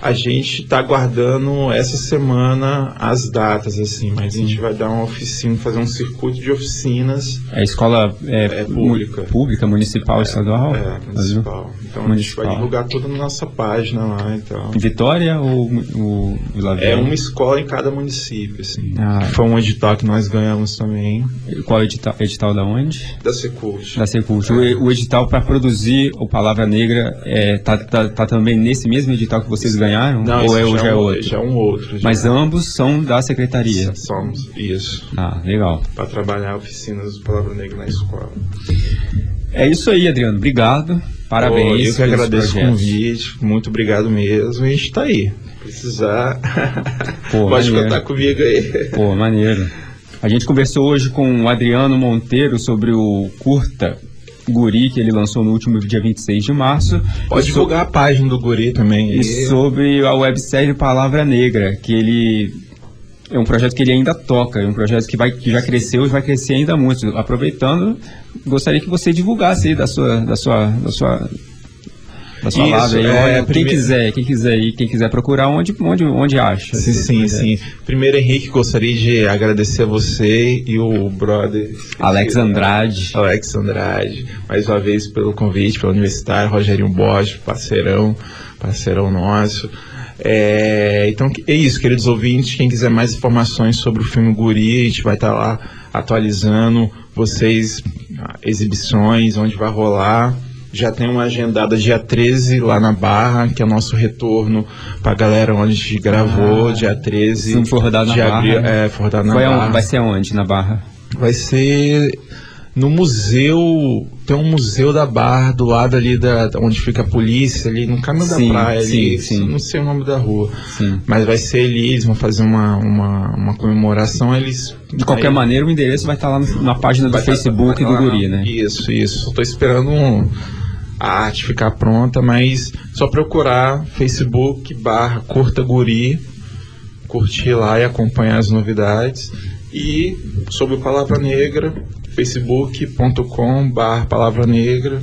A gente está aguardando essa semana as datas, assim, mas a gente vai dar uma oficina, fazer um circuito de oficinas É escola é, É pública. pública, municipal, estadual? é, municipal. Então a gente Municipal. vai divulgar tudo na nossa página lá, então. Vitória ou o Vila É uma escola em cada município, assim. Ah. Foi um edital que nós ganhamos também, Qual edital, edital da onde? da Secult. Da Secult. O, o edital para produzir o Palavra Negra é, tá, tá, tá também nesse mesmo edital que vocês ganharam? Não, ou é, ou já é outro? já é um outro. Mas já. ambos são da secretaria. Somos, isso. Ah, legal. Para trabalhar oficinas do Palavra Negra na escola. É isso aí, Adriano. Obrigado. Parabéns. Pô, eu que agradeço o convite, muito obrigado mesmo. E a gente tá aí. Precisar. Pô, Pode maneiro. contar comigo aí. Pô, maneiro. A gente conversou hoje com o Adriano Monteiro sobre o curta Guri que ele lançou no último dia 26 de março. Pode E so- divulgar a página do Guri também. aí. E sobre a websérie Palavra Negra, que ele é um projeto que ele ainda toca, é um projeto que, vai, que já cresceu e vai crescer ainda muito. Aproveitando, gostaria que você divulgasse aí da sua, da sua, da sua, Isso, aí. é, quem primeiro- quiser, quem quiser ir, quem quiser procurar, onde, onde, onde acha. Sim, sim, sim. Primeiro, Henrique, gostaria de agradecer a você e o brother Alex Andrade. Alex Andrade, mais uma vez pelo convite, pelo universitário, Rogerinho Borges, parceirão, parceirão nosso. É, então é isso, queridos ouvintes. Quem quiser mais informações sobre o filme Guri, a gente vai estar lá atualizando vocês, ah, exibições, onde vai rolar. Já tem uma agendada dia 13 lá na Barra, que é o nosso retorno pra galera onde a gente gravou, Ah, dia 13 se não for rodado na de Barra, abril. né? É, for rodado na aonde- Barra. vai ser aonde? Na Barra? Vai ser no museu. Tem um museu da Barra do lado ali da onde fica a polícia, ali no caminho Sim, da praia. ali, sim, sim. Não sei o nome da rua. Sim. Mas vai ser ali, eles vão fazer uma, uma, uma comemoração. Eles, De qualquer aí- maneira, o endereço vai estar lá no- na página do vai tá- Facebook vai do tá lá Guri, na- né? Isso, isso. Tô esperando um- a arte ficar pronta, mas só procurar Facebook barra Curta Guri, curtir lá e acompanhar as novidades. E sobre o Palavra Negra, facebook.com barra Palavra Negra,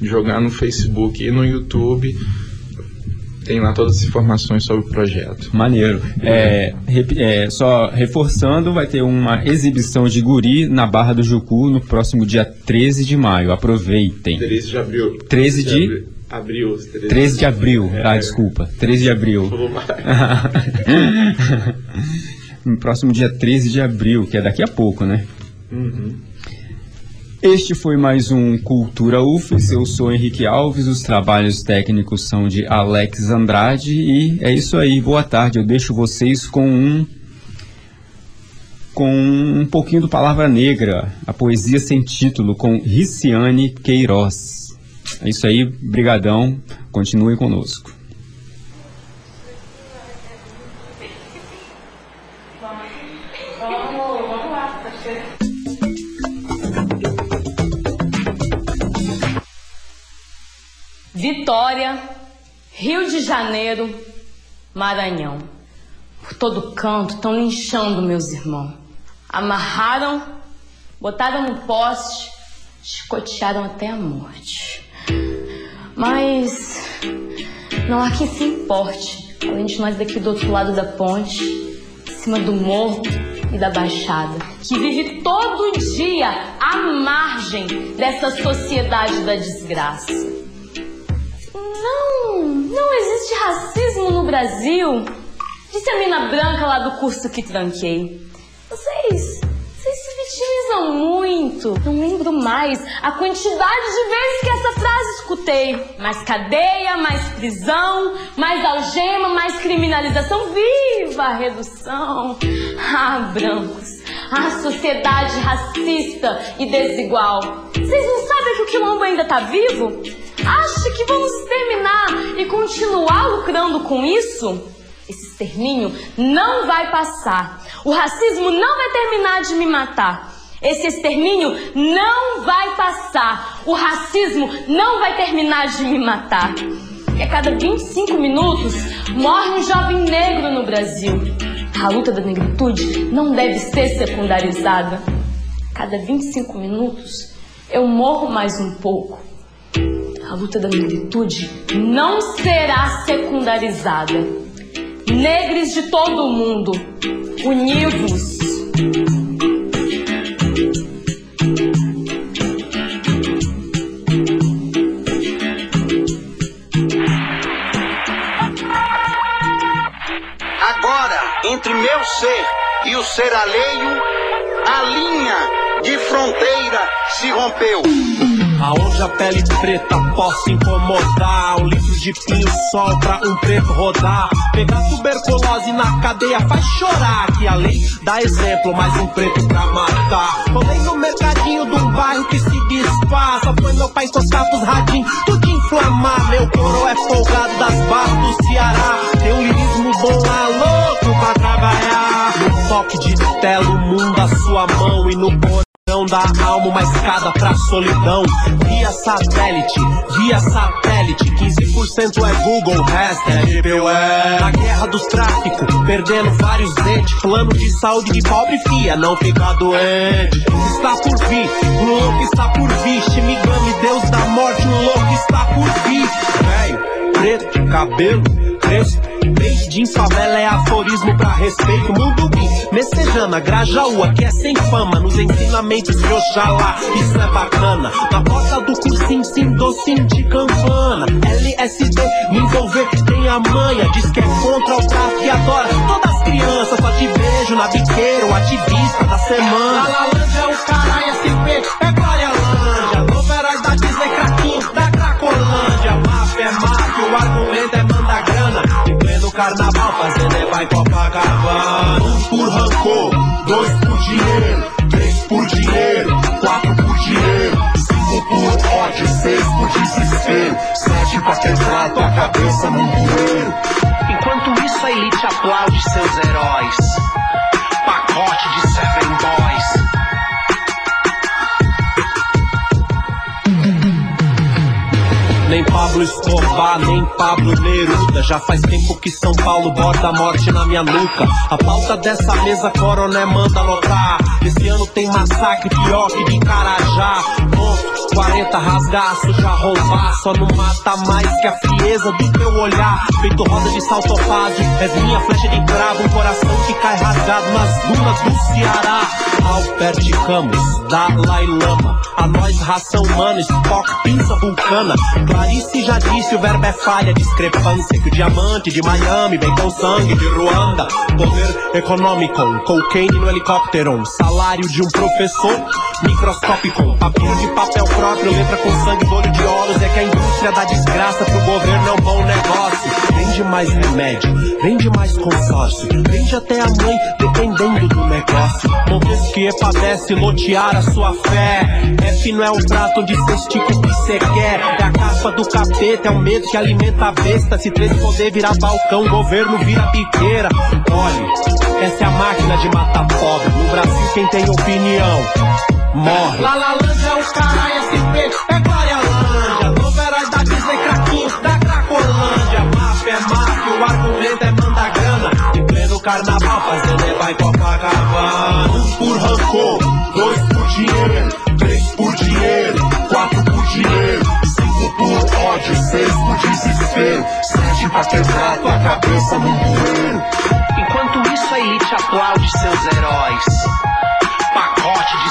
jogar no Facebook e no YouTube. Tem lá todas as informações sobre o projeto. Maneiro. É, rep- é, só reforçando, vai ter uma exibição de guri na Barra do Jucu no próximo dia 13 de maio. Aproveitem. 13 de abril. 13 de- abril. Abril. 13, 13 de abril. É. Ah, desculpa. 13 de abril. No próximo dia 13 de abril, que é daqui a pouco, né? Uhum. Este foi mais um Cultura UFES. Eu sou Henrique Alves. Os trabalhos técnicos são de Alex Andrade. E é isso aí. Boa tarde. Eu deixo vocês com um. Com um pouquinho do Palavra Negra, a poesia sem título, com Riciane Queiroz. É isso aí, brigadão, continue conosco. Rio de Janeiro, Maranhão. Por todo canto estão linchando meus irmãos. Amarraram, botaram no poste, chicotearam até a morte. Mas não há quem se importe, além de nós daqui do outro lado da ponte, em cima do morro e da baixada, que vive todo dia à margem dessa sociedade da desgraça. Não, existe racismo no Brasil. Disse a mina branca lá do curso que tranquei. Vocês, vocês se vitimizam muito. Não lembro mais a quantidade de vezes que essa frase escutei. Mais cadeia, mais prisão, mais algema, mais criminalização. Viva a redução! Ah, brancos, a sociedade racista e desigual. Vocês não sabem que o quilombo ainda tá vivo? Acha que vamos exterminar e continuar lucrando com isso? Esse extermínio não vai passar. O racismo não vai terminar de me matar. Esse extermínio não vai passar. O racismo não vai terminar de me matar. E a cada 25 minutos morre um jovem negro no Brasil. A luta da negritude não deve ser secundarizada. Cada 25 minutos eu morro mais um pouco. A luta da negritude não será secundarizada. Negres de todo o mundo, univos. Agora, entre meu ser e o ser alheio, a linha de fronteira se rompeu. Aonde a pele preta possa incomodar, o livro de pinho-sol pra um preto rodar. Pegar tuberculose na cadeia faz chorar. Que a lei dá exemplo, mas um preto pra matar. Rolei no mercadinho de um bairro que se despaça. Foi meu pai encostar pros radinhos, tudo inflamar. Meu coro é folgado das barras do Ceará. Tem um lirismo bom lá, louco pra trabalhar. Toque de tela, o mundo à sua mão e no porão da alma uma escada pra solidão. Via satélite, via satélite, 15% é Google, resto é GPUE. Na guerra dos tráficos, perdendo vários dentes. Plano de saúde de pobre fia, não fica doente. Está por vir, o louco está por vir. Shimigami, Deus da morte, o louco está por vir. Velho, preto, cabelo, crespo. Desde em favela é aforismo pra respeito. Mundo bi, Messejana, Grajaú, que é sem fama. Nos ensinamentos de Oxalá, isso é bacana. Na porta do cursinho, sim, docinho de campana. LSD, me envolver, tem a manha. Diz que é contra o tráfico e adora todas as crianças. Só te vejo na biqueira, o ativista da semana. Lalalândia é o caralho, SP, é Glória é vai Copacabana. Um por rancor, dois por dinheiro, três por dinheiro, quatro por dinheiro, cinco por ódio, seis por desespero, sete pra quebrar tua cabeça num bueiro. Enquanto isso, a elite aplaude seus heróis. Pacote de Nem Pablo Escobar, nem Pablo Neruda. Já faz tempo que São Paulo borda a morte na minha nuca. A pauta dessa mesa, coroné, manda anotar. Esse ano tem massacre pior que de Carajá. Ponto, 40 rasgaço, já roubar. Só não mata mais que a frieza do teu olhar. Feito roda de saltopásio, és minha flecha de cravo. Um coração que cai rasgado nas dunas do Ceará. Albert Camus, Dalai Lama. A nós, raça humana, Spock, pinça vulcana. Clarice já disse, o verbo é falha, discrepância. Que o diamante de Miami vem com sangue de Ruanda. Poder econômico, cocaine no helicóptero. Salário de um professor, microscópico. Papel de papel próprio, letra com sangue do olho de olhos. É que a indústria da desgraça pro governo é um bom negócio. Vende mais remédio, vende mais consórcio. Vende até a mãe, dependendo do negócio. Montesquieu padece lotear a sua fé. F não é um prato onde cê estica o que cê quer. É a caspa do capeta, é o medo que alimenta a besta. Se três poder virar balcão, o governo vira piqueira. Olhe, essa é a máquina de matar pobre. No Brasil, quem tem opinião morre. Lalalândia é o caralho, SP, é Glória Lândia. Novo herói da Disney, craquinho da Cracolândia. Máfia é máfia, o argumento é manda grana. Em pleno carnaval, fazendo é vai Copacabana. Um por rancor, pra quebrar tua cabeça num bueiro. Enquanto isso, a elite aplaude seus heróis. Pacote de.